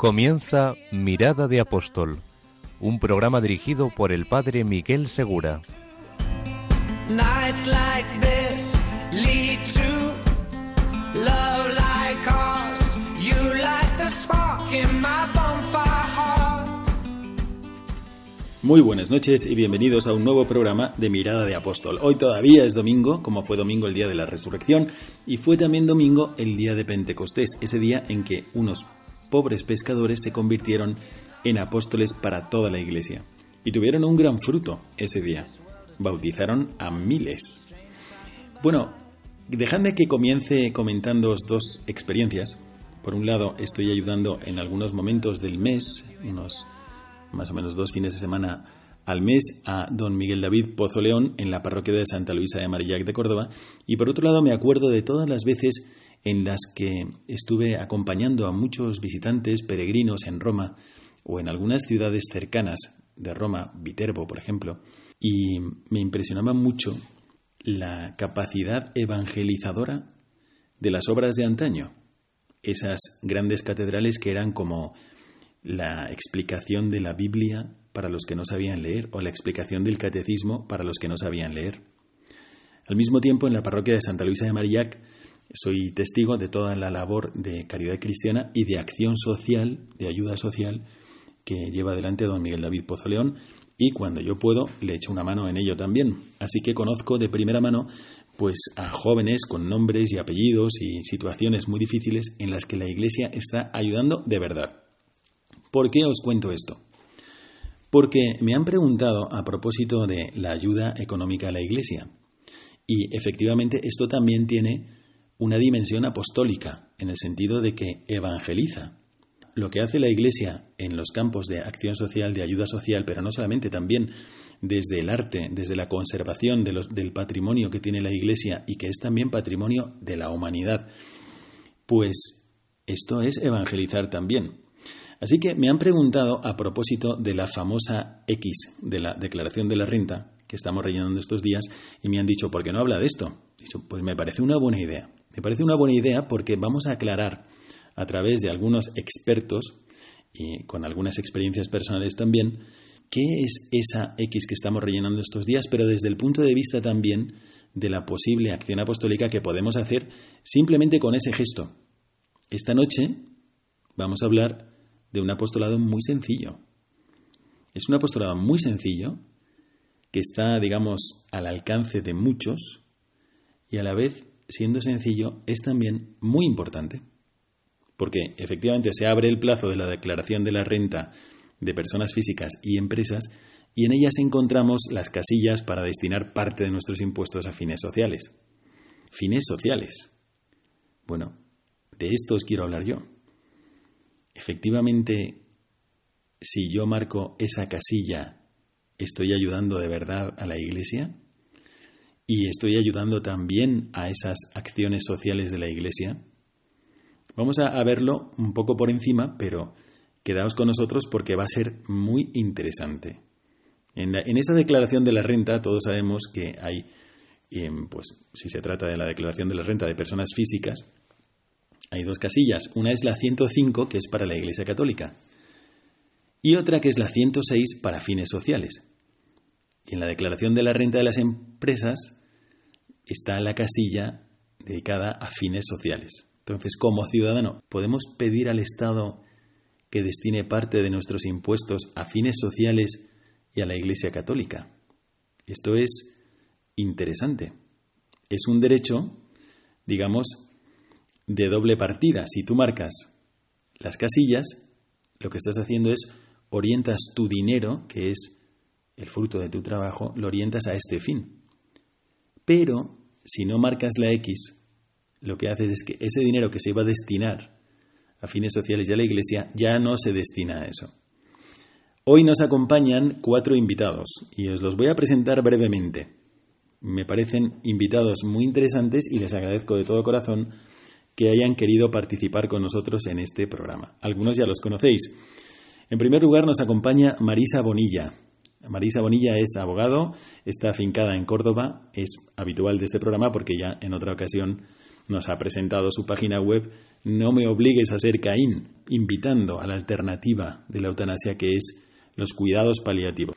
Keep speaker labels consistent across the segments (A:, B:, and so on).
A: Comienza Mirada de Apóstol, un programa dirigido por el padre Miguel Segura.
B: Muy buenas noches y bienvenidos a un nuevo programa de Mirada de Apóstol. Hoy todavía es domingo, como fue domingo el día de la resurrección, y fue también domingo el día de Pentecostés, ese día en que unos pobres pescadores se convirtieron en apóstoles para toda la iglesia. Y tuvieron un gran fruto ese día. Bautizaron a miles. Bueno, dejadme que comience comentando dos experiencias. Por un lado, estoy ayudando en algunos momentos del mes, unos más o menos dos fines de semana al mes, a don Miguel David Pozo León en la parroquia de Santa Luisa de Marillac de Córdoba. Y por otro lado, me acuerdo de todas las veces en las que estuve acompañando a muchos visitantes peregrinos en Roma o en algunas ciudades cercanas de Roma, Viterbo, por ejemplo, y me impresionaba mucho la capacidad evangelizadora de las obras de antaño, esas grandes catedrales que eran como la explicación de la Biblia para los que no sabían leer o la explicación del catecismo para los que no sabían leer. Al mismo tiempo, en la parroquia de Santa Luisa de Marillac, soy testigo de toda la labor de caridad cristiana y de acción social, de ayuda social, que lleva adelante don Miguel David Pozo León, y cuando yo puedo le echo una mano en ello también. Así que conozco de primera mano pues a jóvenes con nombres y apellidos y situaciones muy difíciles en las que la Iglesia está ayudando de verdad. ¿Por qué os cuento esto? Porque me han preguntado a propósito de la ayuda económica a la Iglesia. Y efectivamente esto también tiene una dimensión apostólica, en el sentido de que evangeliza. Lo que hace la Iglesia en los campos de acción social, de ayuda social, pero no solamente, también desde el arte, desde la conservación del patrimonio que tiene la Iglesia y que es también patrimonio de la humanidad, pues esto es evangelizar también. Así que me han preguntado a propósito de la famosa X de la declaración de la renta que estamos rellenando estos días y me han dicho, ¿por qué no habla de esto? Pues me parece una buena idea. Me parece una buena idea porque vamos a aclarar a través de algunos expertos y con algunas experiencias personales también qué es esa X que estamos rellenando estos días, pero desde el punto de vista también de la posible acción apostólica que podemos hacer simplemente con ese gesto. Esta noche vamos a hablar de un apostolado muy sencillo. Es un apostolado muy sencillo que está, digamos, al alcance de muchos y a la vez, siendo sencillo, es también muy importante. Porque efectivamente se abre el plazo de la declaración de la renta de personas físicas y empresas y en ellas encontramos las casillas para destinar parte de nuestros impuestos a fines sociales. Fines sociales. Bueno, de esto os quiero hablar yo. Efectivamente, si yo marco esa casilla, ¿estoy ayudando de verdad a la Iglesia? ¿Y estoy ayudando también a esas acciones sociales de la Iglesia? Vamos a, verlo un poco por encima, pero quedaos con nosotros porque va a ser muy interesante. En, en esa declaración de la renta, todos sabemos que hay, pues, si se trata de la declaración de la renta de personas físicas, hay dos casillas. Una es la 105, que es para la Iglesia Católica, y otra que es la 106 para fines sociales. Y en la declaración de la renta de las empresas está la casilla dedicada a fines sociales. Entonces, como ciudadano, ¿podemos pedir al Estado que destine parte de nuestros impuestos a fines sociales y a la Iglesia Católica? Esto es interesante. Es un derecho, digamos, de doble partida. Si tú marcas las casillas, lo que estás haciendo es orientas tu dinero, que es el fruto de tu trabajo, lo orientas a este fin. Pero si no marcas la X, lo que haces es que ese dinero que se iba a destinar a fines sociales y a la Iglesia ya no se destina a eso. Hoy nos acompañan cuatro invitados y os los voy a presentar brevemente. Me parecen invitados muy interesantes y les agradezco de todo corazón que hayan querido participar con nosotros en este programa. Algunos ya los conocéis. En primer lugar nos acompaña Marisa Bonilla. Marisa Bonilla es abogado, está afincada en Córdoba, es habitual de este programa porque ya en otra ocasión nos ha presentado su página web No me obligues a ser Caín, invitando a la alternativa de la eutanasia que es los cuidados paliativos.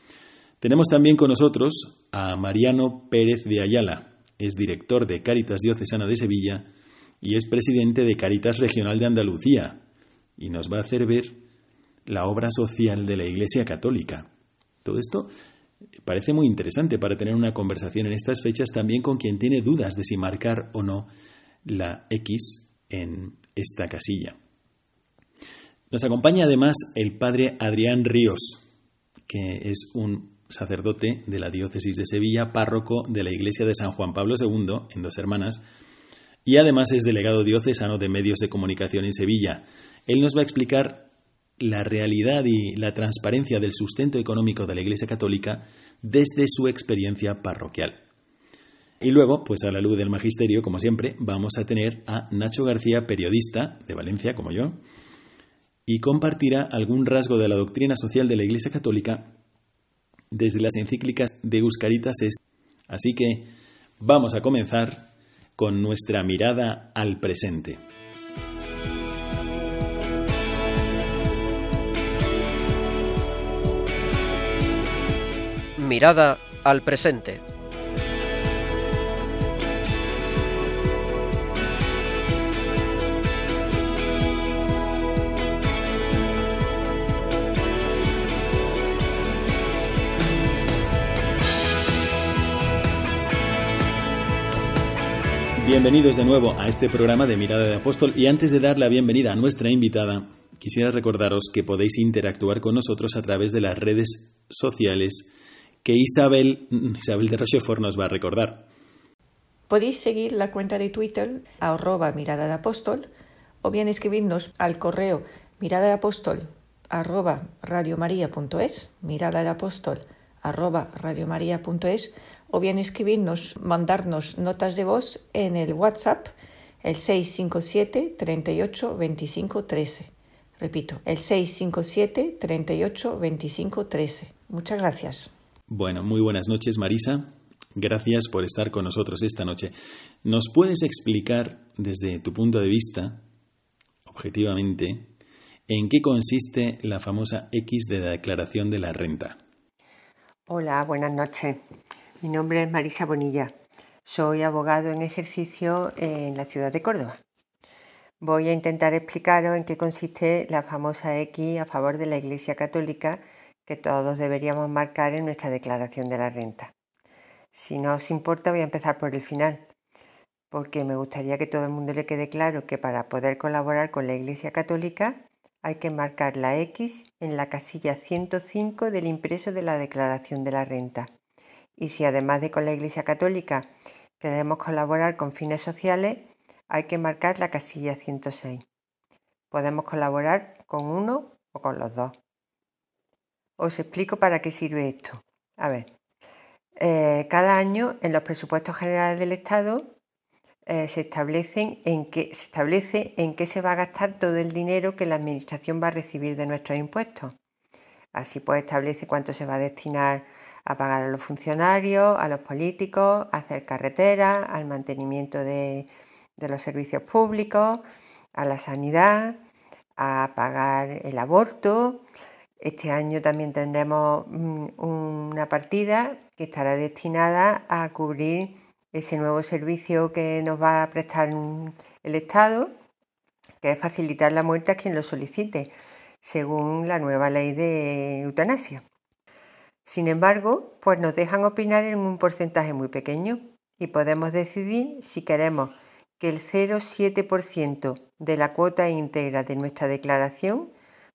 B: Tenemos también con nosotros a Mariano Pérez de Ayala, es director de Cáritas Diocesana de Sevilla y es presidente de Cáritas Regional de Andalucía y nos va a hacer ver la obra social de la Iglesia Católica. Todo esto parece muy interesante para tener una conversación en estas fechas también con quien tiene dudas de si marcar o no la X en esta casilla. Nos acompaña además el padre Adrián Ríos, que es un sacerdote de la diócesis de Sevilla, párroco de la iglesia de San Juan Pablo II, en Dos Hermanas, y además es delegado diocesano de medios de comunicación en Sevilla. Él nos va a explicar la realidad y la transparencia del sustento económico de la Iglesia Católica desde su experiencia parroquial. Y luego, pues a la luz del magisterio, como siempre, vamos a tener a Nacho García, periodista de Valencia, como yo, y compartirá algún rasgo de la doctrina social de la Iglesia Católica desde las encíclicas de Euscaritas Así que vamos a comenzar con nuestra mirada al presente.
C: Mirada al presente.
B: Bienvenidos de nuevo a este programa de Mirada de Apóstol y antes de dar la bienvenida a nuestra invitada, quisiera recordaros que podéis interactuar con nosotros a través de las redes sociales que Isabel, Isabel de Rochefort nos va a recordar.
D: Podéis seguir la cuenta de Twitter arroba mirada de apóstol o bien escribirnos al correo mirada de apóstol arroba radiomaria.es, mirada de apóstol arroba radiomaria.es o bien escribirnos, mandarnos notas de voz en el WhatsApp el 657 38 25 13. Repito, el 657 38 25 13. Muchas gracias.
B: Bueno, muy buenas noches Marisa. Gracias por estar con nosotros esta noche. ¿Nos puedes explicar desde tu punto de vista, objetivamente, en qué consiste la famosa X de la declaración de la renta?
E: Hola, buenas noches. Mi nombre es Marisa Bonilla. Soy abogado en ejercicio en la ciudad de Córdoba. Voy a intentar explicaros en qué consiste la famosa X a favor de la Iglesia Católica que todos deberíamos marcar en nuestra declaración de la renta. Si no os importa, voy a empezar por el final, porque me gustaría que todo el mundo le quede claro que para poder colaborar con la Iglesia Católica hay que marcar la X en la casilla 105 del impreso de la declaración de la renta y si además de con la Iglesia Católica queremos colaborar con fines sociales, hay que marcar la casilla 106. Podemos colaborar con uno o con los dos. Os explico para qué sirve esto. A ver, eh, cada año en los presupuestos generales del Estado eh, se, establecen en se establece en qué se va a gastar todo el dinero que la Administración va a recibir de nuestros impuestos. Así pues establece cuánto se va a destinar a pagar a los funcionarios, a los políticos, a hacer carreteras, al mantenimiento de, los servicios públicos, a la sanidad, a pagar el aborto. Este año también tendremos mm, una partida que estará destinada a cubrir ese nuevo servicio que nos va a prestar el Estado, que es facilitar la muerte a quien lo solicite, según la nueva ley de eutanasia. Sin embargo, pues nos dejan opinar en un porcentaje muy pequeño y podemos decidir si queremos que el 0,7% de la cuota íntegra de nuestra declaración,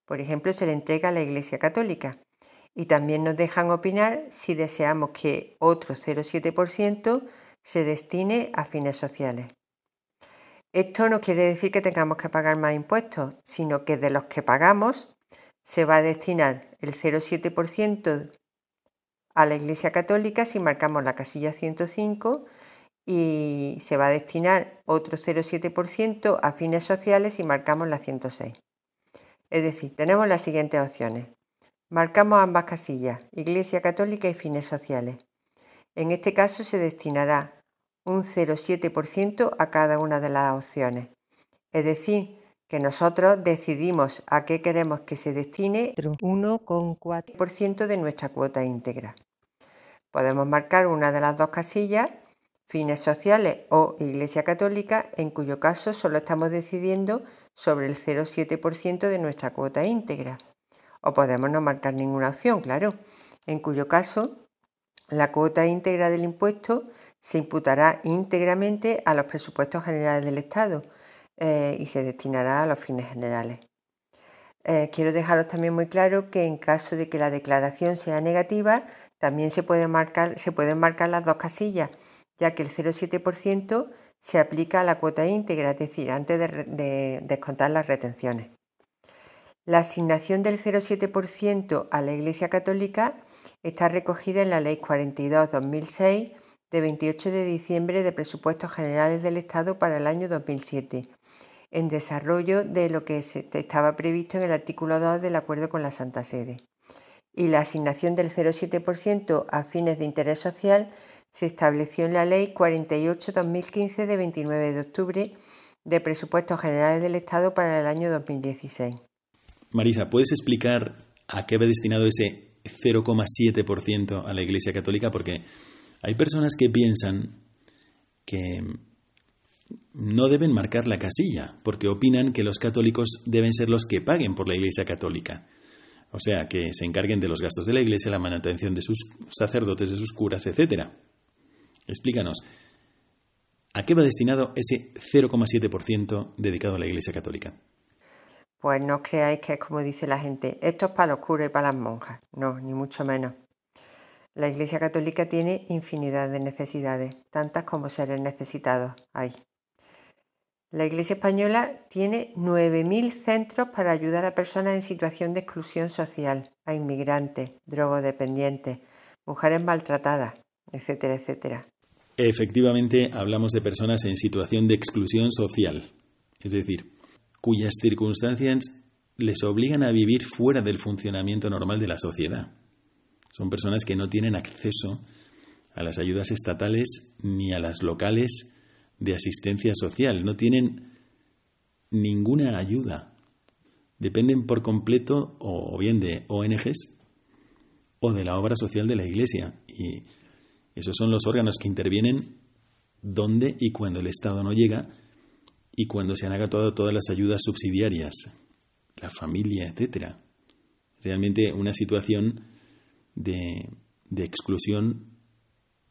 E: por ejemplo, se le entrega a la Iglesia Católica. Y también nos dejan opinar si deseamos que otro 0,7% se destine a fines sociales. Esto no quiere decir que tengamos que pagar más impuestos, sino que de los que pagamos se va a destinar el 0,7% a la Iglesia Católica si marcamos la casilla 105 y se va a destinar otro 0,7% a fines sociales si marcamos la 106. Es decir, tenemos las siguientes opciones. Marcamos ambas casillas, Iglesia Católica y fines sociales. En este caso se destinará un 0,7% a cada una de las opciones. Es decir, que nosotros decidimos a qué queremos que se destine 1,4% de nuestra cuota íntegra. Podemos marcar una de las dos casillas, fines sociales o Iglesia Católica, en cuyo caso solo estamos decidiendo sobre el 0,7% de nuestra cuota íntegra. O podemos no marcar ninguna opción, claro, en cuyo caso la cuota íntegra del impuesto se imputará íntegramente a los presupuestos generales del Estado eh, y se destinará a los fines generales. Eh, quiero dejaros también muy claro que en caso de que la declaración sea negativa, también se, marcar, se pueden marcar las dos casillas, ya que el 0,7% se aplica a la cuota íntegra, es decir, antes de descontar las retenciones. La asignación del 0,7% a la Iglesia Católica está recogida en la Ley 42-2006 de 28 de diciembre de Presupuestos Generales del Estado para el año 2007, en desarrollo de lo que estaba previsto en el artículo 2 del acuerdo con la Santa Sede. Y la asignación del 0,7% a fines de interés social se estableció en la Ley 48-2015 de 29 de octubre de Presupuestos Generales del Estado para el año 2016.
B: Marisa, ¿puedes explicar a qué va destinado ese 0,7% a la Iglesia Católica? Porque hay personas que piensan que no deben marcar la casilla, porque opinan que los católicos deben ser los que paguen por la Iglesia Católica. O sea, que se encarguen de los gastos de la Iglesia, la manutención de sus sacerdotes, de sus curas, etc. Explícanos, ¿a qué va destinado ese 0,7% dedicado a la Iglesia Católica?
E: Pues no creáis que es como dice la gente, esto es para los curas y para las monjas. No, ni mucho menos. La Iglesia Católica tiene infinidad de necesidades, tantas como seres necesitados hay. La Iglesia Española tiene 9.000 centros para ayudar a personas en situación de exclusión social, a inmigrantes, drogodependientes, mujeres maltratadas, etcétera, etcétera.
B: Efectivamente, hablamos de personas en situación de exclusión social, es decir, cuyas circunstancias les obligan a vivir fuera del funcionamiento normal de la sociedad. Son personas que no tienen acceso a las ayudas estatales ni a las locales de asistencia social. No tienen ninguna ayuda. Dependen por completo o bien de ONGs o de la obra social de la Iglesia. Y esos son los órganos que intervienen donde y cuando el Estado no llega y cuando se han agotado todas las ayudas subsidiarias, la familia, etc. Realmente una situación de, exclusión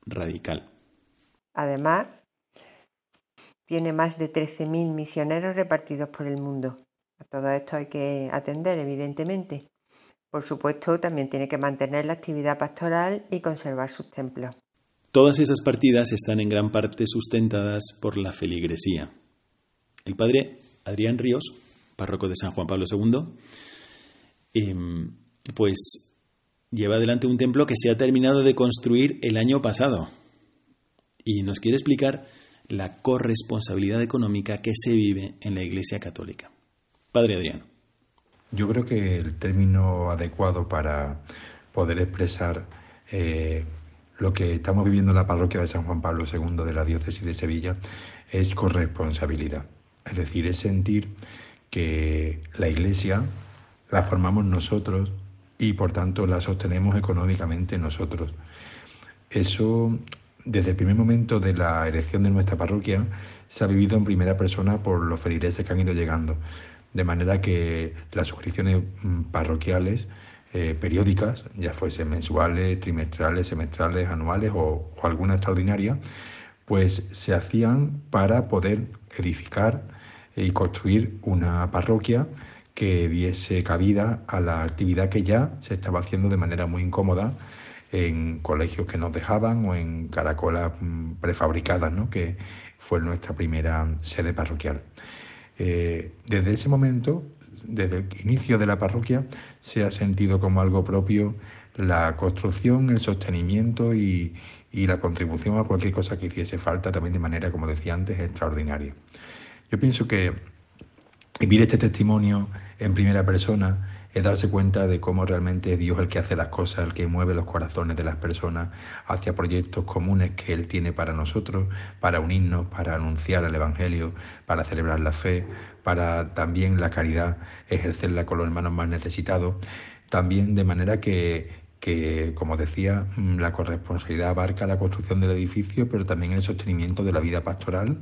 B: radical.
E: Además, tiene más de 13.000 misioneros repartidos por el mundo. A todo esto hay que atender, evidentemente. Por supuesto, también tiene que mantener la actividad pastoral y conservar sus templos.
B: Todas esas partidas están en gran parte sustentadas por la feligresía. El padre Adrián Ríos, párroco de San Juan Pablo II, em, pues lleva adelante un templo que se ha terminado de construir el año pasado y nos quiere explicar la corresponsabilidad económica que se vive en la Iglesia Católica. Padre Adriano.
F: Yo creo que el término adecuado para poder expresar eh, lo que estamos viviendo en la parroquia de San Juan Pablo II de la diócesis de Sevilla es corresponsabilidad. Es decir, es sentir que la Iglesia la formamos nosotros y por tanto la sostenemos económicamente nosotros. Eso, desde el primer momento de la elección de nuestra parroquia, se ha vivido en primera persona por los feligreses que han ido llegando. De manera que las suscripciones mm, parroquiales eh, periódicas, ya fuesen mensuales, trimestrales, semestrales, anuales o, alguna extraordinaria, pues se hacían para poder edificar y construir una parroquia que diese cabida a la actividad que ya se estaba haciendo de manera muy incómoda en colegios que nos dejaban o en caracolas mm, prefabricadas, ¿no? que fue nuestra primera sede parroquial. Eh, desde ese momento, desde el inicio de la parroquia, se ha sentido como algo propio la construcción, el sostenimiento y, y la contribución a cualquier cosa que hiciese falta, también de manera, como decía antes, extraordinaria. Yo pienso que vivir este testimonio en primera persona es darse cuenta de cómo realmente es Dios el que hace las cosas, el que mueve los corazones de las personas hacia proyectos comunes que Él tiene para nosotros, para unirnos, para anunciar el Evangelio, para celebrar la fe, para también la caridad, ejercerla con los hermanos más necesitados, también de manera que, que, como decía, mm, la corresponsabilidad abarca la construcción del edificio, pero también el sostenimiento de la vida pastoral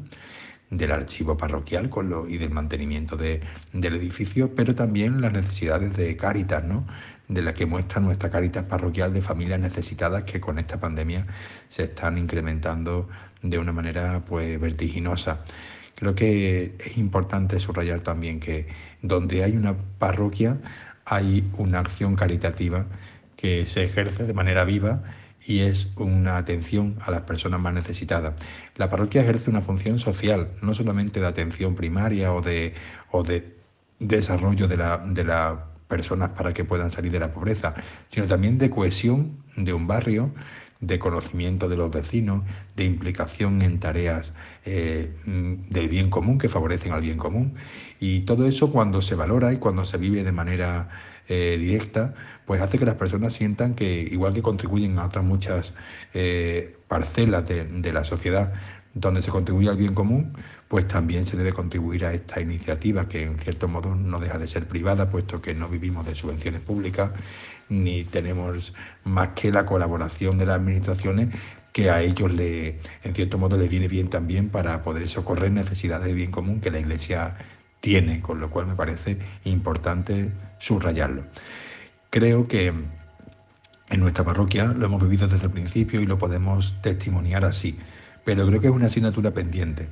F: del archivo parroquial con lo, y del mantenimiento de, del edificio, pero también las necesidades de Cáritas, ¿no? de la que muestra nuestra Cáritas parroquial de familias necesitadas que con esta pandemia se están incrementando de una manera pues vertiginosa. Creo que es importante subrayar también que donde hay una parroquia hay una acción caritativa que se ejerce de manera viva y es una atención a las personas más necesitadas. La parroquia ejerce una función social, no solamente de atención primaria o de, o de desarrollo de las de personas para que puedan salir de la pobreza, sino también de cohesión de un barrio, de conocimiento de los vecinos, de implicación en tareas eh, del bien común que favorecen al bien común. Y todo eso cuando se valora y cuando se vive de manera eh, directa, pues hace que las personas sientan que, igual que contribuyen a otras muchas eh, parcelas de, la sociedad donde se contribuye al bien común, pues también se debe contribuir a esta iniciativa que en cierto modo no deja de ser privada, puesto que no vivimos de subvenciones públicas ni tenemos más que la colaboración de las administraciones que a ellos le, en cierto modo les viene bien también para poder socorrer necesidades de bien común que la Iglesia tiene, con lo cual me parece importante subrayarlo. Creo que en nuestra parroquia lo hemos vivido desde el principio y lo podemos testimoniar así, pero creo que es una asignatura pendiente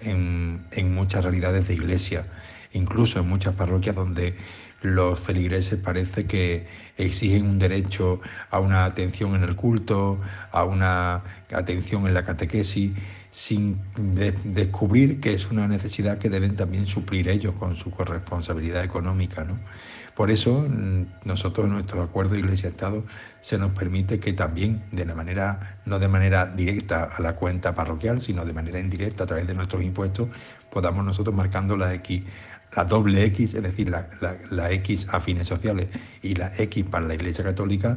F: en, muchas realidades de iglesia, incluso en muchas parroquias donde los feligreses parece que exigen un derecho a una atención en el culto, a una atención en la catequesis, sin descubrir que es una necesidad que deben también suplir ellos con su corresponsabilidad económica. ¿no? Por eso mm, nosotros en nuestro acuerdo Iglesia-Estado se nos permite que también de la manera, no de manera directa a la cuenta parroquial, sino de manera indirecta a través de nuestros impuestos, podamos nosotros marcando la X la doble X, es decir, la, la, X a fines sociales y la X para la Iglesia Católica,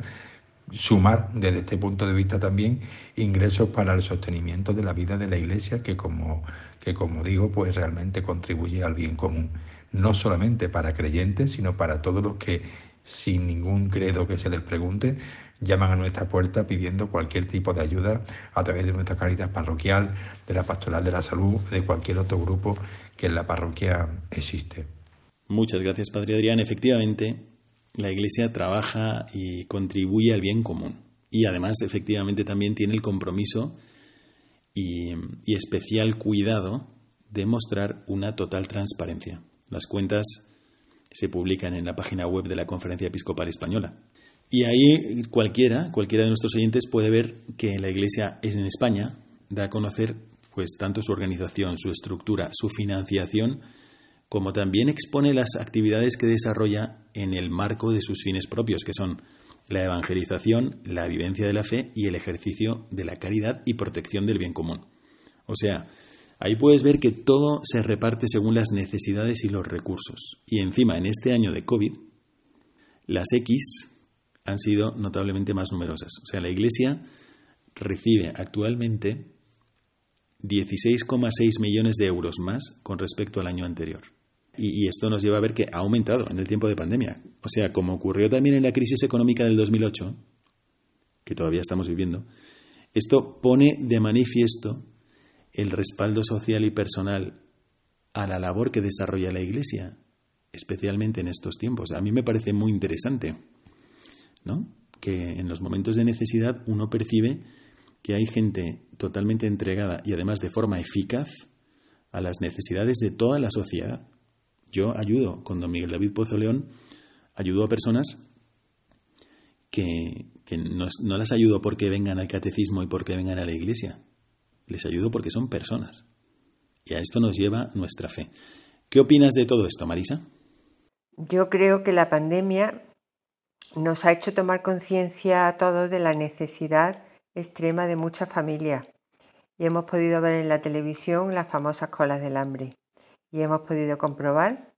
F: sumar desde este punto de vista también ingresos para el sostenimiento de la vida de la Iglesia, que como, que como digo, pues realmente contribuye al bien común, no solamente para creyentes, sino para todos los que, sin ningún credo que se les pregunte, llaman a nuestra puerta pidiendo cualquier tipo de ayuda a través de nuestra caridad parroquial, de la pastoral de la salud, de cualquier otro grupo que en la parroquia existe.
B: Muchas gracias, Padre Adrián. Efectivamente, la Iglesia trabaja y contribuye al bien común. Y además, efectivamente, también tiene el compromiso y, y especial cuidado de mostrar una total transparencia. Las cuentas se publican en la página web de la Conferencia Episcopal Española. Y ahí cualquiera, cualquiera de nuestros oyentes puede ver que la Iglesia en España da a conocer pues tanto su organización, su estructura, su financiación, como también expone las actividades que desarrolla en el marco de sus fines propios, que son la evangelización, la vivencia de la fe y el ejercicio de la caridad y protección del bien común. O sea, ahí puedes ver que todo se reparte según las necesidades y los recursos. Y encima, en este año de COVID, las X han sido notablemente más numerosas. O sea, la Iglesia recibe actualmente 16,6 millones de euros más con respecto al año anterior. Y, esto nos lleva a ver que ha aumentado en el tiempo de pandemia. O sea, como ocurrió también en la crisis económica del 2008, que todavía estamos viviendo, esto pone de manifiesto el respaldo social y personal a la labor que desarrolla la Iglesia, especialmente en estos tiempos. A mí me parece muy interesante. ¿no? Que en los momentos de necesidad uno percibe que hay gente totalmente entregada y además de forma eficaz a las necesidades de toda la sociedad. Yo ayudo con don Miguel David Pozo León, ayudo a personas que, que no, no las ayudo porque vengan al catecismo y porque vengan a la iglesia. Les ayudo porque son personas. Y a esto nos lleva nuestra fe. ¿Qué opinas de todo esto, Marisa?
E: Yo creo que la pandemia nos ha hecho tomar conciencia a todos de la necesidad extrema de muchas familias. Y hemos podido ver en la televisión las famosas colas del hambre. Y hemos podido comprobar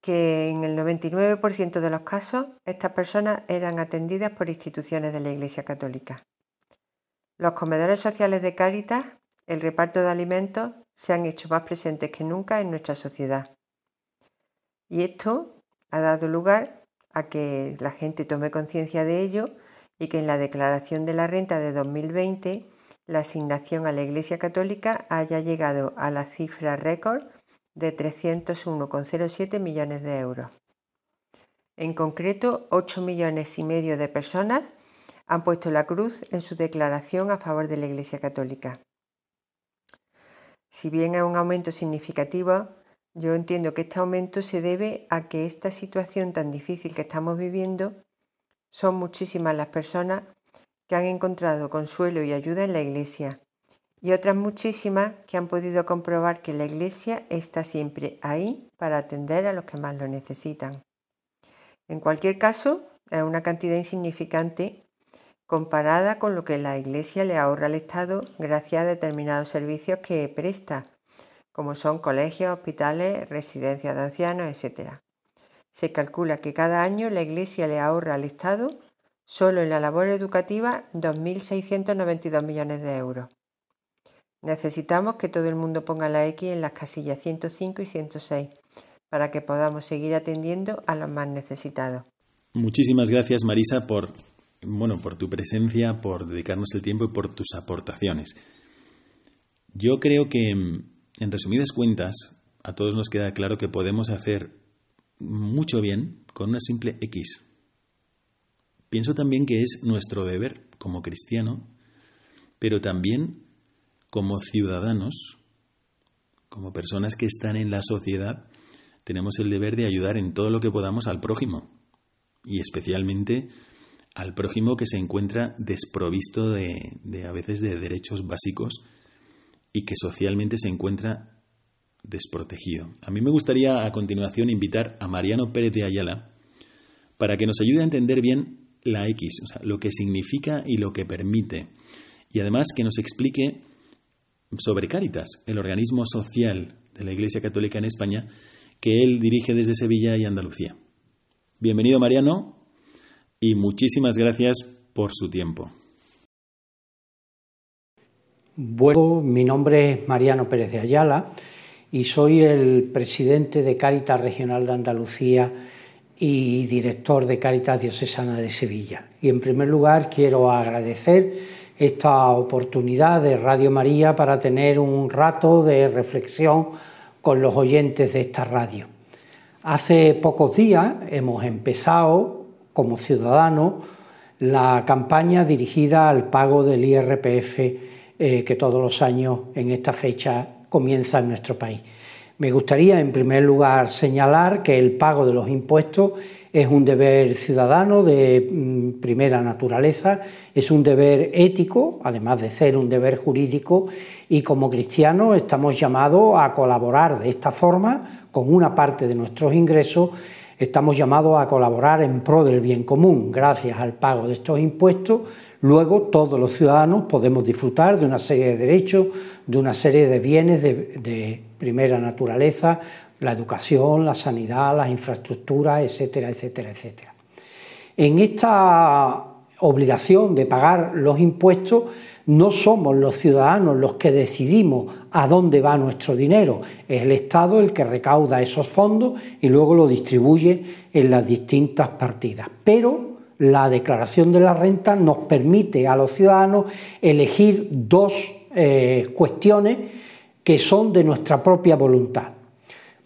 E: que en el 99% de los casos estas personas eran atendidas por instituciones de la Iglesia Católica. Los comedores sociales de Cáritas, el reparto de alimentos, se han hecho más presentes que nunca en nuestra sociedad. Y esto ha dado lugar a que la gente tome conciencia de ello y que en la declaración de la renta de 2020 la asignación a la Iglesia Católica haya llegado a la cifra récord de 301,07 millones de euros. En concreto, 8 millones y medio de personas han puesto la cruz en su declaración a favor de la Iglesia Católica. Si bien es un aumento significativo, yo entiendo que este aumento se debe a que esta situación tan difícil que estamos viviendo son muchísimas las personas que han encontrado consuelo y ayuda en la Iglesia y otras muchísimas que han podido comprobar que la Iglesia está siempre ahí para atender a los que más lo necesitan. En cualquier caso, es una cantidad insignificante comparada con lo que la Iglesia le ahorra al Estado gracias a determinados servicios que presta, como son colegios, hospitales, residencias de ancianos, etc. Se calcula que cada año la Iglesia le ahorra al Estado, solo en la labor educativa, 2.692 millones de euros. Necesitamos que todo el mundo ponga la X en las casillas 105 y 106 para que podamos seguir atendiendo a los más necesitados.
B: Muchísimas gracias Marisa por bueno, por tu presencia, por dedicarnos el tiempo y por tus aportaciones. Yo creo que en resumidas cuentas a todos nos queda claro que podemos hacer mucho bien con una simple X. Pienso también que es nuestro deber como cristiano, pero también como ciudadanos, como personas que están en la sociedad, tenemos el deber de ayudar en todo lo que podamos al prójimo y especialmente al prójimo que se encuentra desprovisto de, a veces de derechos básicos y que socialmente se encuentra desprotegido. A mí me gustaría a continuación invitar a Mariano Pérez de Ayala para que nos ayude a entender bien la X, o sea, lo que significa y lo que permite, y además que nos explique sobre Cáritas, el organismo social de la Iglesia Católica en España, que él dirige desde Sevilla y Andalucía. Bienvenido Mariano y muchísimas gracias por su tiempo.
G: Bueno, mi nombre es Mariano Pérez de Ayala y soy el presidente de Cáritas Regional de Andalucía y director de Cáritas Diocesana de Sevilla. Y en primer lugar quiero agradecer esta oportunidad de Radio María para tener un rato de reflexión con los oyentes de esta radio. Hace pocos días hemos empezado como ciudadanos la campaña dirigida al pago del IRPF eh, que todos los años en esta fecha comienza en nuestro país. Me gustaría en primer lugar señalar que el pago de los impuestos es un deber ciudadano de mm, primera naturaleza, es un deber ético, además de ser un deber jurídico, y como cristianos estamos llamados a colaborar de esta forma con una parte de nuestros ingresos, estamos llamados a colaborar en pro del bien común. Gracias al pago de estos impuestos, luego todos los ciudadanos podemos disfrutar de una serie de derechos, de una serie de bienes de, primera naturaleza, la educación, la sanidad, las infraestructuras, etcétera, etcétera, etcétera. En esta obligación de pagar los impuestos, no somos los ciudadanos los que decidimos a dónde va nuestro dinero, es el Estado el que recauda esos fondos y luego lo distribuye en las distintas partidas. Pero la declaración de la renta nos permite a los ciudadanos elegir dos eh, cuestiones que son de nuestra propia voluntad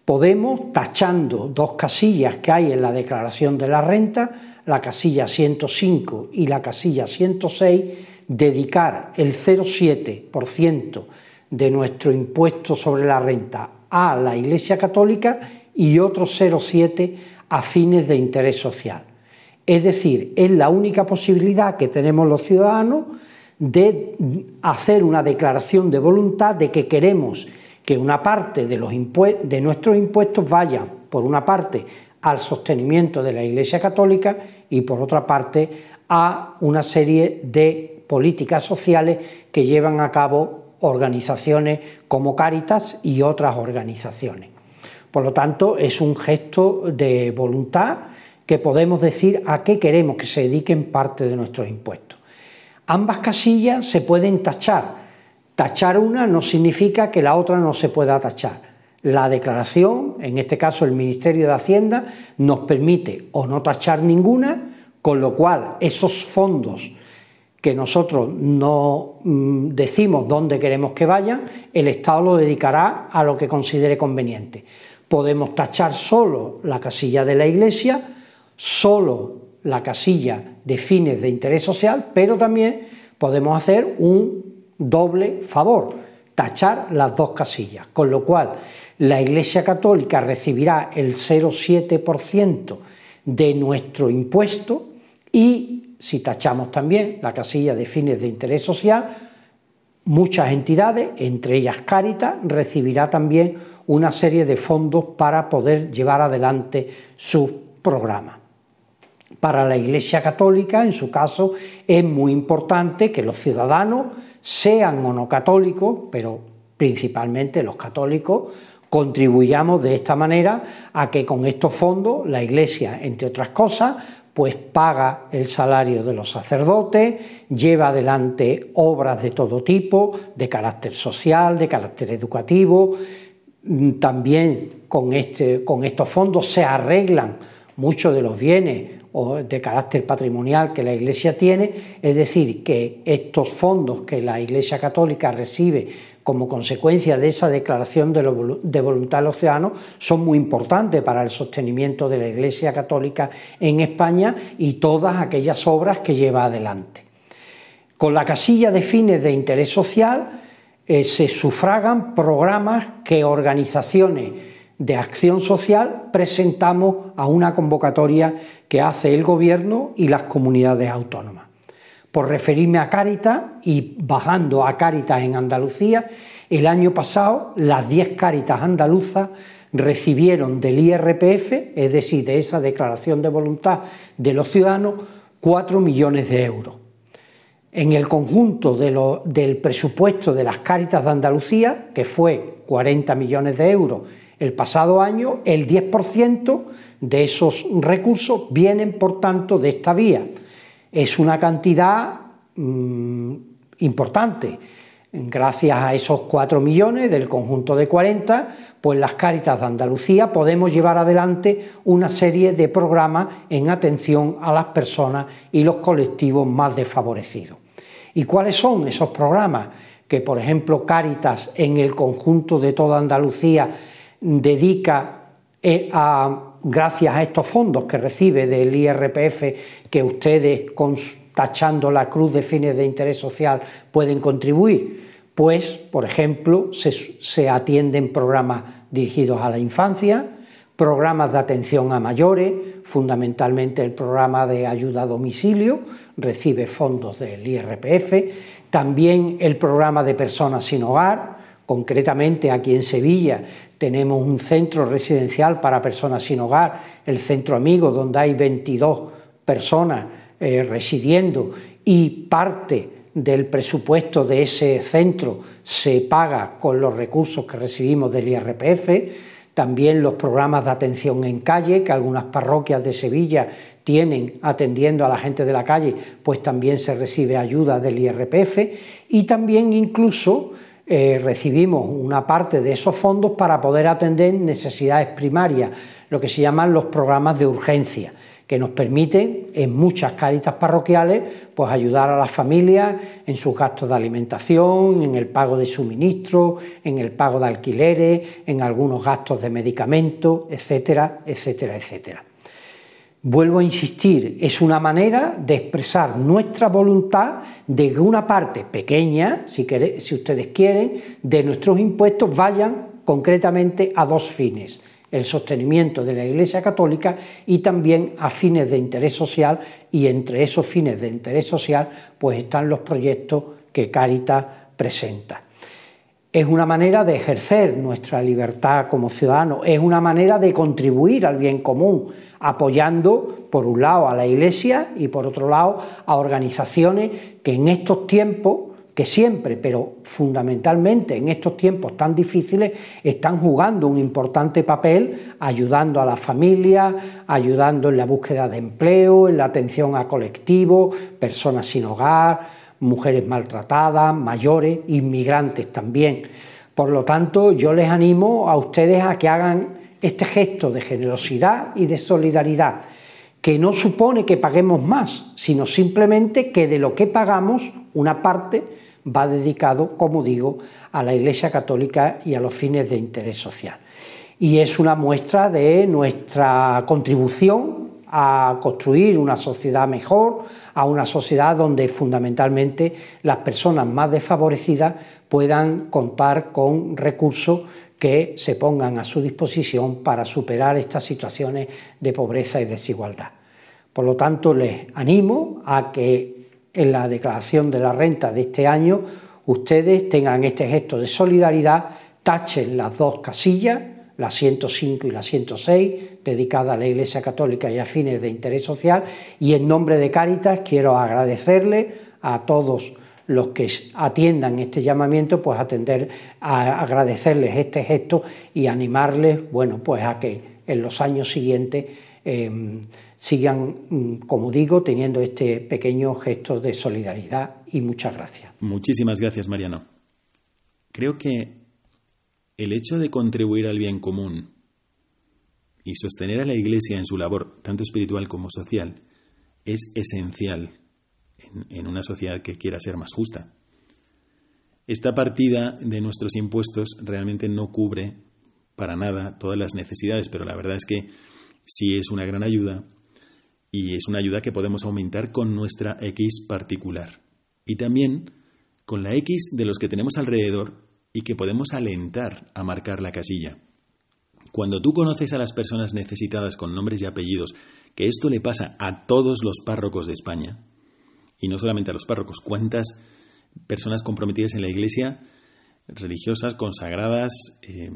G: podemos, tachando dos casillas que hay en la declaración de la renta, la casilla 105 y la casilla 106, dedicar el 0,7% de nuestro impuesto sobre la renta a la Iglesia Católica y otro 0,7% a fines de interés social. Es decir, es la única posibilidad que tenemos los ciudadanos de hacer una declaración de voluntad de que queremos que una parte de, los de nuestros impuestos vayan, por una parte, al sostenimiento de la Iglesia Católica y por otra parte a una serie de políticas sociales que llevan a cabo organizaciones como Cáritas y otras organizaciones. Por lo tanto, es un gesto de voluntad que podemos decir a qué queremos que se dediquen parte de nuestros impuestos. Ambas casillas se pueden tachar. Tachar una no significa que la otra no se pueda tachar. La declaración, en este caso el Ministerio de Hacienda, nos permite o no tachar ninguna, con lo cual esos fondos que nosotros no mm, decimos dónde queremos que vayan, el Estado lo dedicará a lo que considere conveniente. Podemos tachar solo la casilla de la Iglesia, solo la casilla de fines de interés social, pero también podemos hacer un doble favor, tachar las dos casillas, con lo cual la Iglesia Católica recibirá el 0,7% de nuestro impuesto y si tachamos también la casilla de fines de interés social, muchas entidades, entre ellas Cáritas, recibirá también una serie de fondos para poder llevar adelante sus programas. Para la Iglesia Católica, en su caso, es muy importante que los ciudadanos, sean o no católicos, pero principalmente los católicos, contribuyamos de esta manera a que con estos fondos la Iglesia, entre otras cosas, pues paga el salario de los sacerdotes, lleva adelante obras de todo tipo, de carácter social, de carácter educativo. Mm, también con, este, con estos fondos se arreglan muchos de los bienes de carácter patrimonial que la Iglesia tiene, es decir, que estos fondos que la Iglesia Católica recibe como consecuencia de esa declaración de, voluntad de los ciudadanos son muy importantes para el sostenimiento de la Iglesia Católica en España y todas aquellas obras que lleva adelante. Con la casilla de fines de interés social eh, se sufragan programas que organizaciones de acción social presentamos a una convocatoria que hace el Gobierno y las comunidades autónomas por referirme a Cáritas y bajando a Cáritas en Andalucía, el año pasado las 10 Cáritas andaluzas recibieron del IRPF, es decir, de esa declaración de voluntad de los ciudadanos, 4 millones de euros. En el conjunto del presupuesto de las Cáritas de Andalucía, que fue 40 millones de euros el pasado año, el 10% de esos recursos vienen, por tanto, de esta vía es una cantidad mm, importante. Gracias a esos 4 millones del conjunto de 40, pues las Cáritas de Andalucía podemos llevar adelante una serie de programas en atención a las personas y los colectivos más desfavorecidos. ¿Y cuáles son esos programas? Que, por ejemplo, Cáritas en el conjunto de toda Andalucía dedica eh, a gracias a estos fondos que recibe del IRPF, que ustedes, tachando la cruz de fines de interés social, pueden contribuir? Pues, por ejemplo, se, atienden programas dirigidos a la infancia, programas de atención a mayores, fundamentalmente el programa de ayuda a domicilio, recibe fondos del IRPF, también el programa de personas sin hogar, concretamente aquí en Sevilla tenemos un centro residencial para personas sin hogar, el Centro Amigo, donde hay 22 personas eh, residiendo y parte del presupuesto de ese centro se paga con los recursos que recibimos del IRPF, también los programas de atención en calle, que algunas parroquias de Sevilla tienen atendiendo a la gente de la calle, pues también se recibe ayuda del IRPF y también incluso eh, recibimos una parte de esos fondos para poder atender necesidades primarias, lo que se llaman los programas de urgencia, que nos permiten en muchas caritas parroquiales pues ayudar a las familias en sus gastos de alimentación, en el pago de suministros, en el pago de alquileres, en algunos gastos de medicamentos, etcétera, etcétera, etcétera. Vuelvo a insistir, es una manera de expresar nuestra voluntad de que una parte pequeña, si, ustedes quieren, de nuestros impuestos vayan concretamente a dos fines. el sostenimiento de la Iglesia Católica y también a fines de interés social y entre esos fines de interés social pues están los proyectos que Cáritas presenta. Es una manera de ejercer nuestra libertad como ciudadanos, es una manera de contribuir al bien común, apoyando por un lado a la Iglesia y por otro lado a organizaciones que en estos tiempos que siempre, pero fundamentalmente en estos tiempos tan difíciles, están jugando un importante papel ayudando a las familias, ayudando en la búsqueda de empleo, en la atención a colectivos, personas sin hogar, mujeres maltratadas, mayores, inmigrantes también. Por lo tanto, yo les animo a ustedes a que hagan este gesto de generosidad y de solidaridad, que no supone que paguemos más, sino simplemente que de lo que pagamos, una parte va dedicado, como digo, a la Iglesia Católica y a los fines de interés social. Y es una muestra de nuestra contribución a construir una sociedad mejor, a una sociedad donde fundamentalmente las personas más desfavorecidas puedan contar con recursos que se pongan a su disposición para superar estas situaciones de pobreza y desigualdad. Por lo tanto, les animo a que en la declaración de la renta de este año ustedes tengan este gesto de solidaridad, tachen las dos casillas, la 105 y la 106, dedicadas a la Iglesia Católica y a fines de interés social, y en nombre de Cáritas quiero agradecerle a todos los que atiendan este llamamiento, pues atender, a agradecerles este gesto y animarles, bueno, pues a que en los años siguientes em, sigan, mm, como digo, teniendo este pequeño gesto de solidaridad y muchas gracias.
B: Muchísimas gracias, Mariano. Creo que el hecho de contribuir al bien común y sostener a la Iglesia en su labor, tanto espiritual como social, es esencial en, una sociedad que quiera ser más justa. Esta partida de nuestros impuestos realmente no cubre para nada todas las necesidades, pero la verdad es que sí es una gran ayuda y es una ayuda que podemos aumentar con nuestra X particular. Y también con la X de los que tenemos alrededor y que podemos alentar a marcar la casilla. Cuando tú conoces a las personas necesitadas con nombres y apellidos, que esto le pasa a todos los párrocos de España, y no solamente a los párrocos, cuántas personas comprometidas en la iglesia, religiosas, consagradas, eh,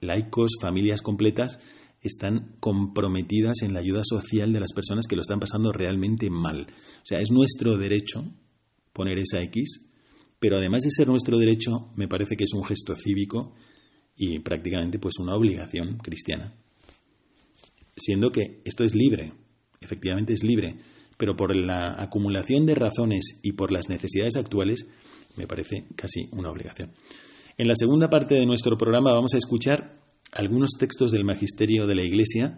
B: laicos, familias completas, están comprometidas en la ayuda social de las personas que lo están pasando realmente mal. O sea, es nuestro derecho poner esa X, pero además de ser nuestro derecho, me parece que es un gesto cívico y prácticamente pues una obligación cristiana. Siendo que esto es libre, efectivamente es libre, pero por la acumulación de razones y por las necesidades actuales, me parece casi una obligación. En la segunda parte de nuestro programa vamos a escuchar algunos textos del Magisterio de la Iglesia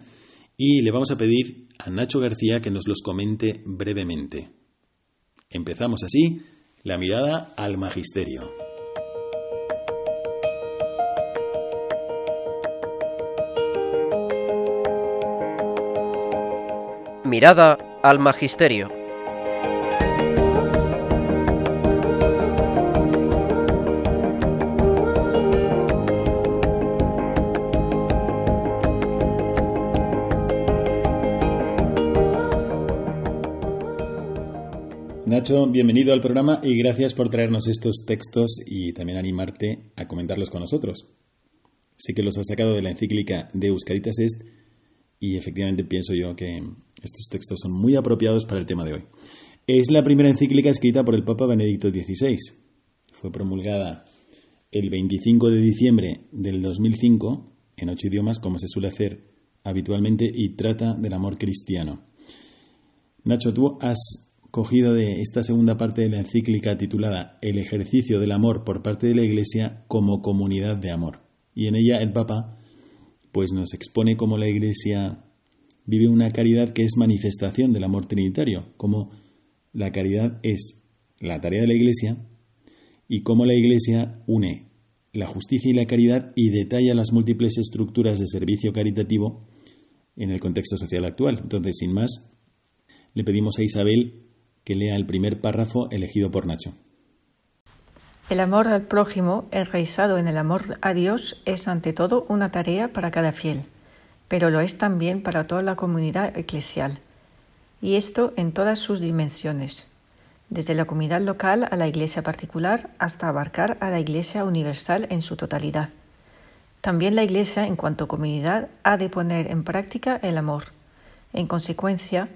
B: y le vamos a pedir a Nacho García que nos los comente brevemente. Empezamos así la mirada al Magisterio.
C: Mirada al Magisterio.
B: Nacho, bienvenido al programa y gracias por traernos estos textos y también animarte a comentarlos con nosotros. Sé que los has sacado de la encíclica de Euscaritas Est y efectivamente pienso yo que estos textos son muy apropiados para el tema de hoy. Es la primera encíclica escrita por el Papa Benedicto XVI. Fue promulgada el 25 de diciembre del 2005 en ocho idiomas, como se suele hacer habitualmente, y trata del amor cristiano. Nacho, tú has cogido de esta segunda parte de la encíclica titulada El ejercicio del amor por parte de la Iglesia como comunidad de amor. Y en ella el Papa pues nos expone cómo la Iglesia vive una caridad que es manifestación del amor trinitario, cómo la caridad es la tarea de la Iglesia y cómo la Iglesia une la justicia y la caridad y detalla las múltiples estructuras de servicio caritativo en el contexto social actual. Entonces, sin más, le pedimos a Isabel que lea el primer párrafo elegido por Nacho.
D: El amor al prójimo, enraizado en el amor a Dios, es ante todo una tarea para cada fiel, pero lo es también para toda la comunidad eclesial, y esto en todas sus dimensiones, desde la comunidad local a la iglesia particular hasta abarcar a la iglesia universal en su totalidad. También la iglesia, en cuanto comunidad, ha de poner en práctica el amor. En consecuencia,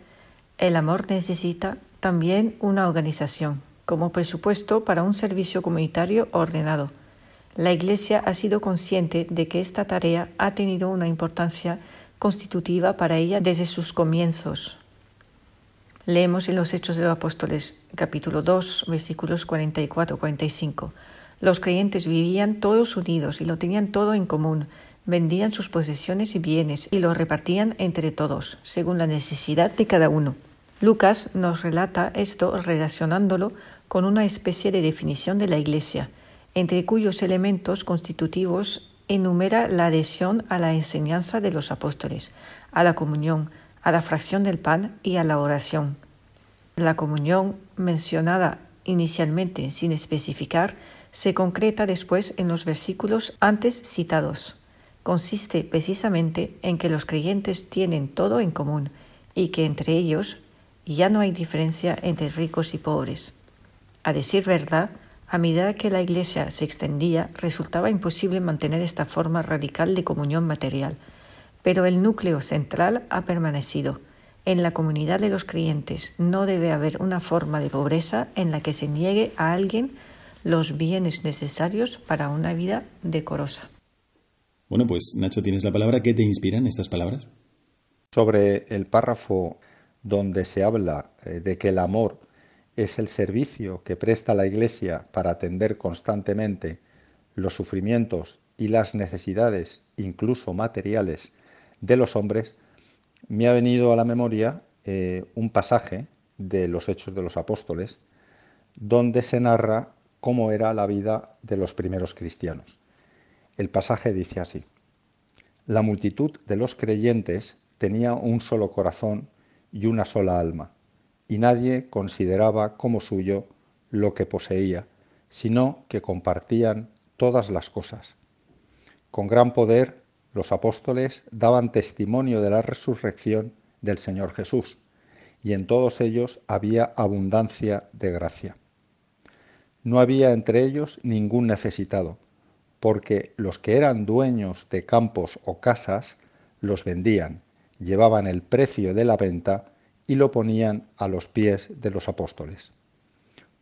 D: el amor necesita también una organización como presupuesto para un servicio comunitario ordenado. La Iglesia ha sido consciente de que esta tarea ha tenido una importancia constitutiva para ella desde sus comienzos. Leemos en los Hechos de los Apóstoles, capítulo 2, versículos 44-45. Los creyentes vivían todos unidos y lo tenían todo en común, vendían sus posesiones y bienes y lo repartían entre todos, según la necesidad de cada uno. Lucas nos relata esto relacionándolo con una especie de definición de la Iglesia, entre cuyos elementos constitutivos enumera la adhesión a la enseñanza de los apóstoles, a la comunión, a la fracción del pan y a la oración. La comunión, mencionada inicialmente sin especificar, se concreta después en los versículos antes citados. Consiste precisamente en que los creyentes tienen todo en común y que entre ellos ya no hay diferencia entre ricos y pobres. A decir verdad, a medida que la Iglesia se extendía, resultaba imposible mantener esta forma radical de comunión material, pero el núcleo central ha permanecido. En la comunidad de los creyentes no debe haber una forma de pobreza en la que se niegue a alguien los bienes necesarios para una vida decorosa.
B: Bueno, pues Nacho, tienes la palabra. ¿Qué te inspiran estas palabras?
H: Sobre el párrafo donde se habla eh, de que el amor es el servicio que presta la Iglesia para atender constantemente los sufrimientos y las necesidades, incluso materiales, de los hombres, me ha venido a la memoria eh, un pasaje de los Hechos de los Apóstoles, donde se narra cómo era la vida de los primeros cristianos. El pasaje dice así, la multitud de los creyentes tenía un solo corazón y una sola alma y nadie consideraba como suyo lo que poseía, sino que compartían todas las cosas. Con gran poder los apóstoles daban testimonio de la resurrección del Señor Jesús, y en todos ellos había abundancia de gracia. No había entre ellos ningún necesitado, porque los que eran dueños de campos o casas los vendían, llevaban el precio de la venta y lo ponían a los pies de los apóstoles.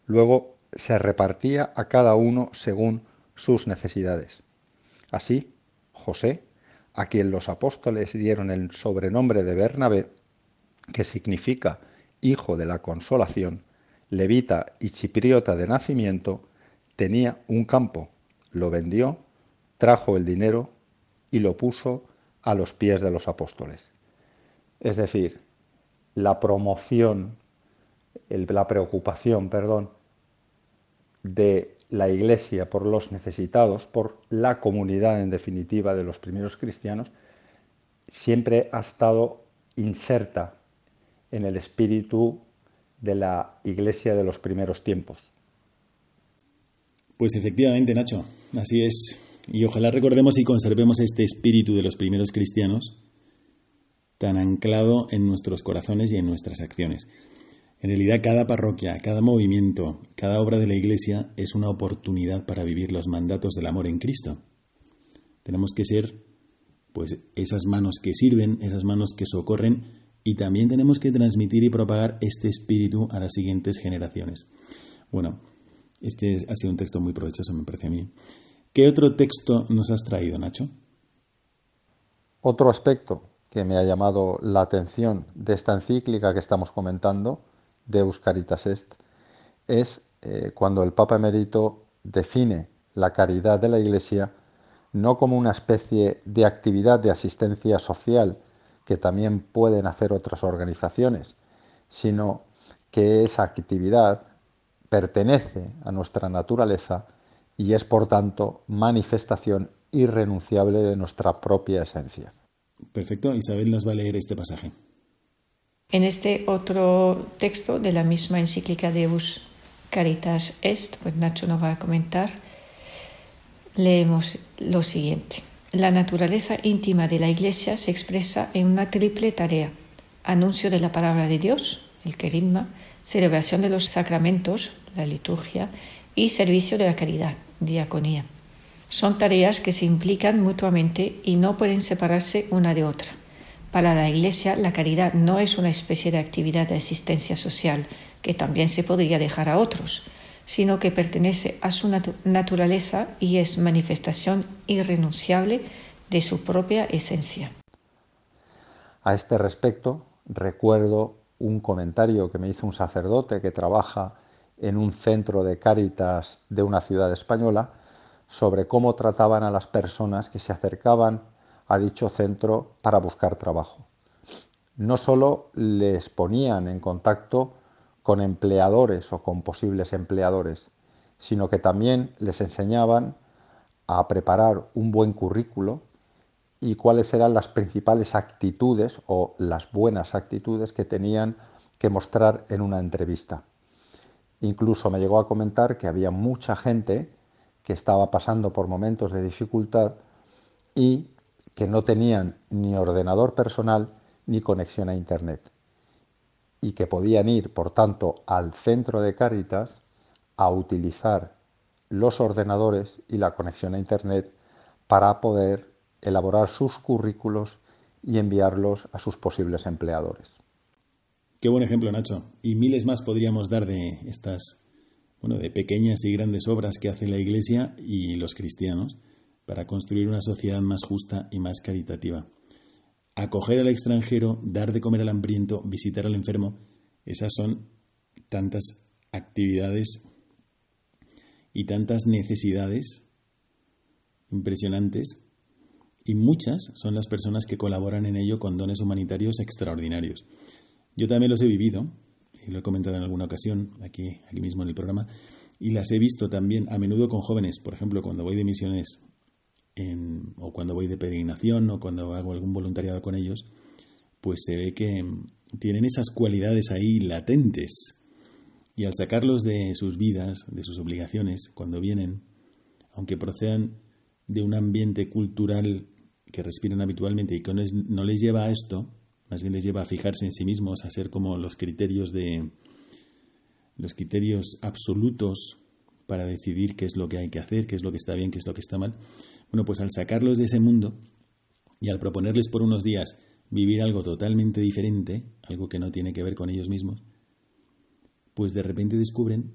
H: Luego se repartía a cada uno según sus necesidades. Así, José, a quien los apóstoles dieron el sobrenombre de Bernabé, que significa hijo de la consolación, levita y chipriota de nacimiento, tenía un campo, lo vendió, trajo el dinero y lo puso a los pies de los apóstoles. Es decir, la promoción, la preocupación, perdón, de la Iglesia por los necesitados, por la comunidad en definitiva de los primeros cristianos, siempre ha estado inserta en el espíritu de la Iglesia de los primeros tiempos.
B: Pues efectivamente, Nacho, así es. Y ojalá recordemos y conservemos este espíritu de los primeros cristianos tan anclado en nuestros corazones y en nuestras acciones. En realidad cada parroquia, cada movimiento, cada obra de la Iglesia es una oportunidad para vivir los mandatos del amor en Cristo. Tenemos que ser pues esas manos que sirven, esas manos que socorren y también tenemos que transmitir y propagar este espíritu a las siguientes generaciones. Bueno, este ha sido un texto muy provechoso, me parece a mí. ¿Qué otro texto nos has traído, Nacho?
H: Otro aspecto que me ha llamado la atención de esta encíclica que estamos comentando, de Euscaritas Est, es eh, cuando el Papa Emérito define la caridad de la Iglesia no como una especie de actividad de asistencia social que también pueden hacer otras organizaciones, sino que esa actividad pertenece a nuestra naturaleza y es por tanto manifestación irrenunciable de nuestra propia esencia.
B: Perfecto, Isabel nos va a leer este pasaje.
D: En este otro texto de la misma encíclica Deus Caritas Est, pues Nacho nos va a comentar, leemos lo siguiente. La naturaleza íntima de la Iglesia se expresa en una triple tarea. Anuncio de la palabra de Dios, el querigma, celebración de los sacramentos, la liturgia, y servicio de la caridad, diaconía. Son tareas que se implican mutuamente y no pueden separarse una de otra. Para la Iglesia, la caridad no es una especie de actividad de asistencia social que también se podría dejar a otros, sino que pertenece a su naturaleza y es manifestación irrenunciable de su propia esencia.
H: A este respecto, recuerdo un comentario que me hizo un sacerdote que trabaja en un centro de cáritas de una ciudad española sobre cómo trataban a las personas que se acercaban a dicho centro para buscar trabajo. No solo les ponían en contacto con empleadores o con posibles empleadores, sino que también les enseñaban a preparar un buen currículo y cuáles eran las principales actitudes o las buenas actitudes que tenían que mostrar en una entrevista. Incluso me llegó a comentar que había mucha gente que estaba pasando por momentos de dificultad y que no tenían ni ordenador personal ni conexión a Internet y que podían ir, por tanto, al centro de Cáritas a utilizar los ordenadores y la conexión a Internet para poder elaborar sus currículos y enviarlos a sus posibles empleadores.
B: Qué buen ejemplo, Nacho. Y miles más podríamos dar de estas, bueno, de pequeñas y grandes obras que hace la Iglesia y los cristianos para construir una sociedad más justa y más caritativa. Acoger al extranjero, dar de comer al hambriento, visitar al enfermo, esas son tantas actividades y tantas necesidades impresionantes y muchas son las personas que colaboran en ello con dones humanitarios extraordinarios. Yo también los he vivido, y lo he comentado en alguna ocasión, aquí, aquí mismo en el programa, y las he visto también a menudo con jóvenes, por ejemplo, cuando voy de misiones o cuando voy de peregrinación o cuando hago algún voluntariado con ellos, pues se ve que tienen esas cualidades ahí latentes. Y al sacarlos de sus vidas, de sus obligaciones, cuando vienen, aunque procedan de un ambiente cultural que respiran habitualmente y que no les lleva a esto, más bien les lleva a fijarse en sí mismos, a ser como los criterios de los criterios absolutos para decidir qué es lo que hay que hacer, qué es lo que está bien, qué es lo que está mal. Bueno, pues al sacarlos de ese mundo y al proponerles por unos días vivir algo totalmente diferente, algo que no tiene que ver con ellos mismos, pues de repente descubren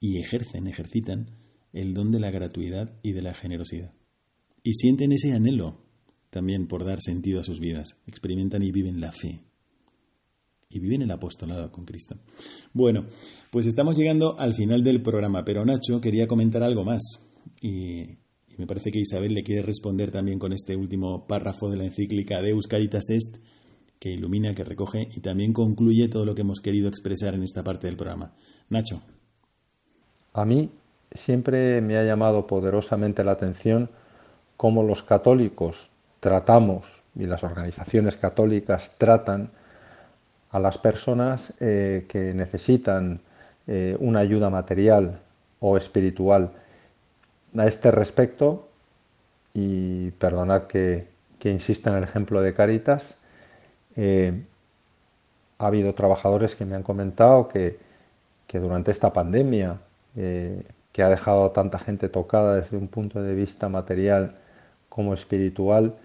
B: y ejercen, ejercitan el don de la gratuidad y de la generosidad. Y sienten ese anhelo también por dar sentido a sus vidas. Experimentan y viven la fe. Y viven el apostolado con Cristo. Bueno, pues estamos llegando al final del programa, pero Nacho quería comentar algo más. Y, me parece que Isabel le quiere responder también con este último párrafo de la encíclica Deus Caritas Est, que ilumina, que recoge y también concluye todo lo que hemos querido expresar en esta parte del programa. Nacho.
H: A mí siempre me ha llamado poderosamente la atención cómo los católicos tratamos y las organizaciones católicas tratan a las personas eh, que necesitan eh, una ayuda material o espiritual. A este respecto, y perdonad que, insista en el ejemplo de Caritas, eh, ha habido trabajadores que me han comentado que, que durante esta pandemia, que ha dejado a tanta gente tocada desde un punto de vista material como espiritual,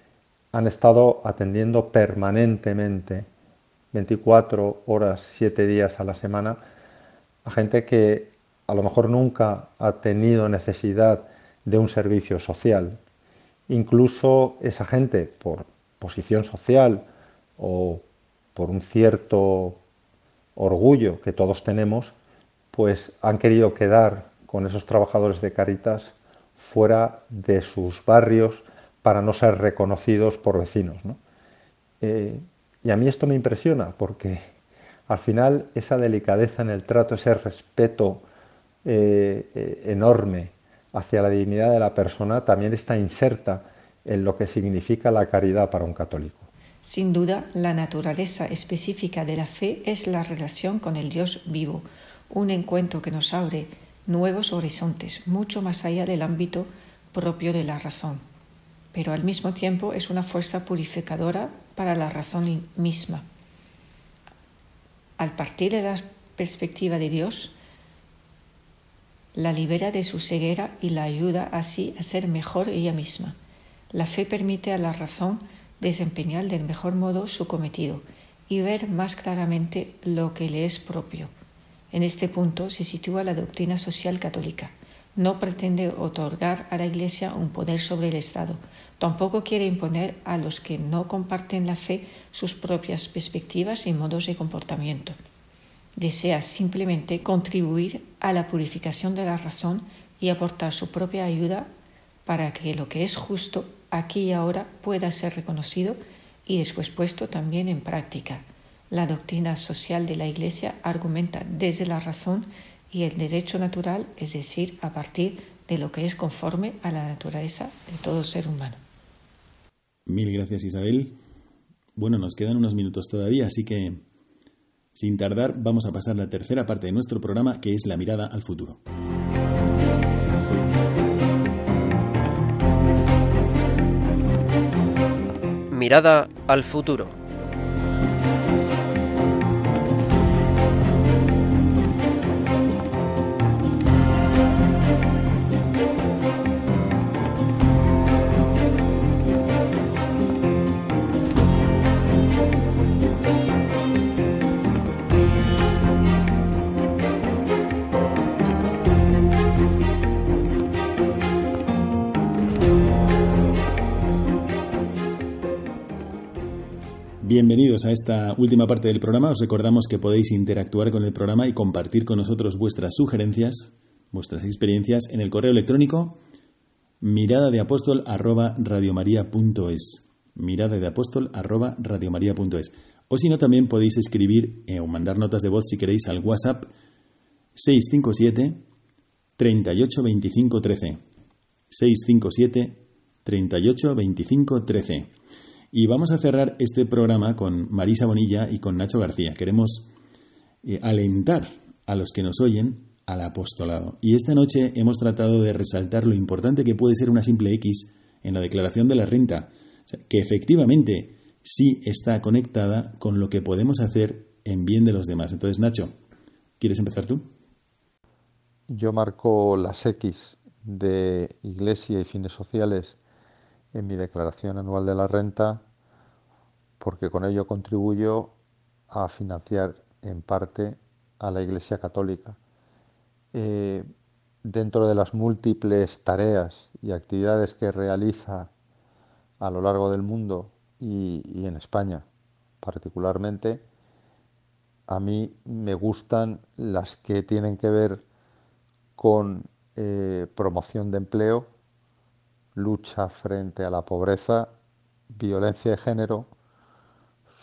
H: han estado atendiendo permanentemente, 24 horas, 7 días a la semana, a gente que a lo mejor nunca ha tenido necesidad de un servicio social. Incluso esa gente, por posición social o por un cierto orgullo que todos tenemos, pues han querido quedar con esos trabajadores de Caritas fuera de sus barrios, para no ser reconocidos por vecinos. Eh, y a mí esto me impresiona porque al final esa delicadeza en el trato, ese respeto eh, enorme hacia la dignidad de la persona también está inserta en lo que significa la caridad para un católico.
D: Sin duda, la naturaleza específica de la fe es la relación con el Dios vivo, un encuentro que nos abre nuevos horizontes, mucho más allá del ámbito propio de la razón, pero al mismo tiempo es una fuerza purificadora para la razón misma. Al partir de la perspectiva de Dios, la libera de su ceguera y la ayuda así a ser mejor ella misma. La fe permite a la razón desempeñar del mejor modo su cometido y ver más claramente lo que le es propio. En este punto se sitúa la doctrina social católica. No pretende otorgar a la Iglesia un poder sobre el Estado. Tampoco quiere imponer a los que no comparten la fe sus propias perspectivas y modos de comportamiento. Desea simplemente contribuir a la purificación de la razón y aportar su propia ayuda para que lo que es justo aquí y ahora pueda ser reconocido y después puesto también en práctica. La doctrina social de la Iglesia argumenta desde la razón y el derecho natural, es decir, a partir de lo que es conforme a la naturaleza de todo ser humano.
B: Mil gracias Isabel. Bueno, nos quedan unos minutos todavía, así que sin tardar vamos a pasar a la tercera parte de nuestro programa, que es la mirada al futuro.
C: Mirada al futuro.
B: Bienvenidos a esta última parte del programa. Os recordamos que podéis interactuar con el programa y compartir con nosotros vuestras sugerencias, vuestras experiencias en el correo electrónico mirada de apóstol arroba radiomaria.es. Mirada de apóstol arroba radiomaria.es. O si no, también podéis escribir eh, o mandar notas de voz si queréis al WhatsApp 657 38 25 13. 657 38 25 13. Y vamos a cerrar este programa con Marisa Bonilla y con Nacho García. Queremos eh, alentar a los que nos oyen al apostolado. Y esta noche hemos tratado de resaltar lo importante que puede ser una simple X en la declaración de la renta, que efectivamente sí está conectada con lo que podemos hacer en bien de los demás. Entonces, Nacho, ¿quieres empezar tú?
H: Yo marco las X de Iglesia y fines sociales en mi declaración anual de la renta porque con ello contribuyo a financiar en parte a la Iglesia Católica. Eh, dentro de las múltiples tareas y actividades que realiza a lo largo del mundo y, en España particularmente, a mí me gustan las que tienen que ver con eh, promoción de empleo, lucha frente a la pobreza, violencia de género,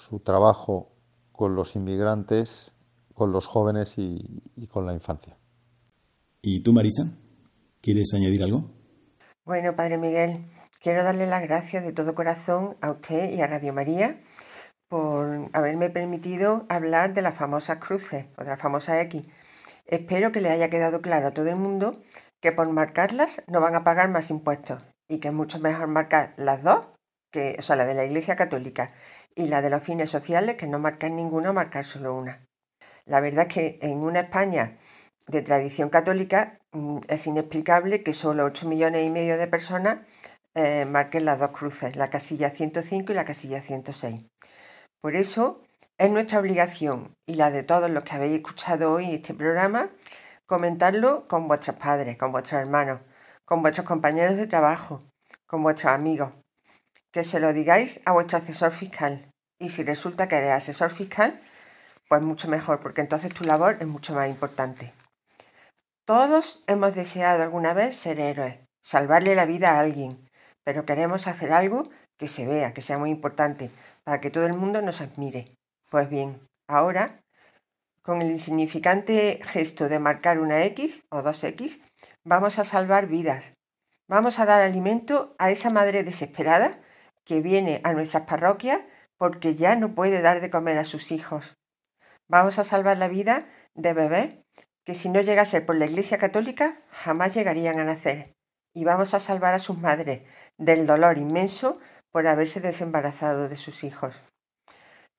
H: su trabajo con los inmigrantes, con los jóvenes y, con la infancia.
B: ¿Y tú, Marisa? ¿Quieres añadir algo?
E: Bueno, Padre Miguel, quiero darle las gracias de todo corazón a usted y a Radio María por haberme permitido hablar de las famosas cruces o de las famosas X. Espero que le haya quedado claro a todo el mundo que por marcarlas no van a pagar más impuestos y que es mucho mejor marcar las dos, o sea, la de la Iglesia Católica y la de los fines sociales, que no marcar ninguna, marcar solo una. La verdad es que en una España de tradición católica mm, es inexplicable que solo 8 millones y medio de personas eh, marquen las dos cruces, la casilla 105 y la casilla 106. Por eso es nuestra obligación y la de todos los que habéis escuchado hoy este programa, comentarlo con vuestros padres, con vuestros hermanos, con vuestros compañeros de trabajo, con vuestros amigos. Que se lo digáis a vuestro asesor fiscal. Y si resulta que eres asesor fiscal, pues mucho mejor, porque entonces tu labor es mucho más importante. Todos hemos deseado alguna vez ser héroes, salvarle la vida a alguien, pero queremos hacer algo que se vea, que sea muy importante, para que todo el mundo nos admire. Pues bien, ahora, con el insignificante gesto de marcar una X o dos X, Vamos a salvar vidas. Vamos a dar alimento a esa madre desesperada que viene a nuestras parroquias porque ya no puede dar de comer a sus hijos. Vamos a salvar la vida de bebés que si no llega a ser por la Iglesia Católica, jamás llegarían a nacer. Y vamos a salvar a sus madres del dolor inmenso por haberse desembarazado de sus hijos.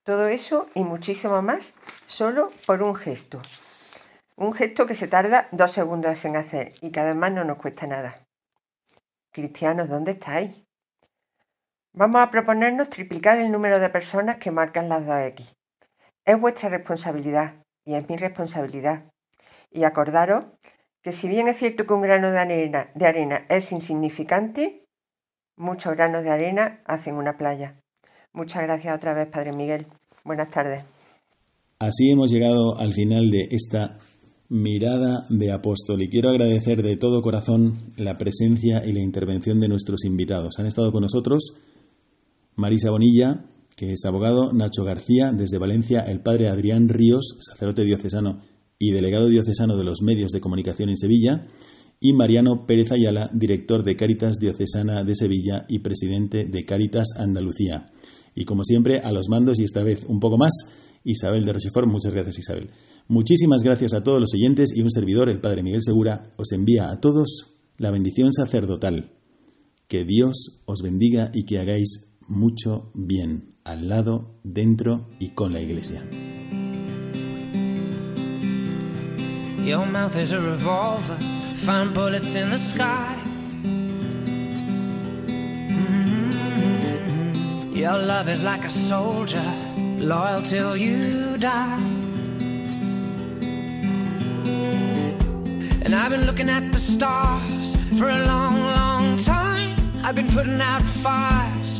E: Todo eso y muchísimo más solo por un gesto. Un gesto que se tarda dos segundos en hacer y que además no nos cuesta nada. Cristianos, ¿dónde estáis? Vamos a proponernos triplicar el número de personas que marcan las 2X. Es vuestra responsabilidad y es mi responsabilidad. Y acordaros que si bien es cierto que un grano de arena, de arena es insignificante, muchos granos de arena hacen una playa. Muchas gracias otra vez, Padre Miguel. Buenas tardes.
B: Así hemos llegado al final de esta mirada de apóstol y quiero agradecer de todo corazón la presencia y la intervención de nuestros invitados. Han estado con nosotros Marisa Bonilla, que es abogado, Nacho García, desde Valencia, el padre Adrián Ríos, sacerdote diocesano y delegado diocesano de los medios de comunicación en Sevilla, y Mariano Pérez Ayala, director de Cáritas Diocesana de Sevilla y presidente de Cáritas Andalucía. Y como siempre, a los mandos y esta vez un poco más, Isabel de Rochefort. Muchas gracias, Isabel. Muchísimas gracias a todos los oyentes y un servidor, el Padre Miguel Segura, os envía a todos la bendición sacerdotal. Que Dios os bendiga y que hagáis mucho bien al lado, dentro y con la iglesia.
I: Your mouth is a revolver, find bullets in the sky. Mm-hmm. Your love is like a soldier, loyal till you die. And I've been looking at the stars for a long, long time. I've been putting out fires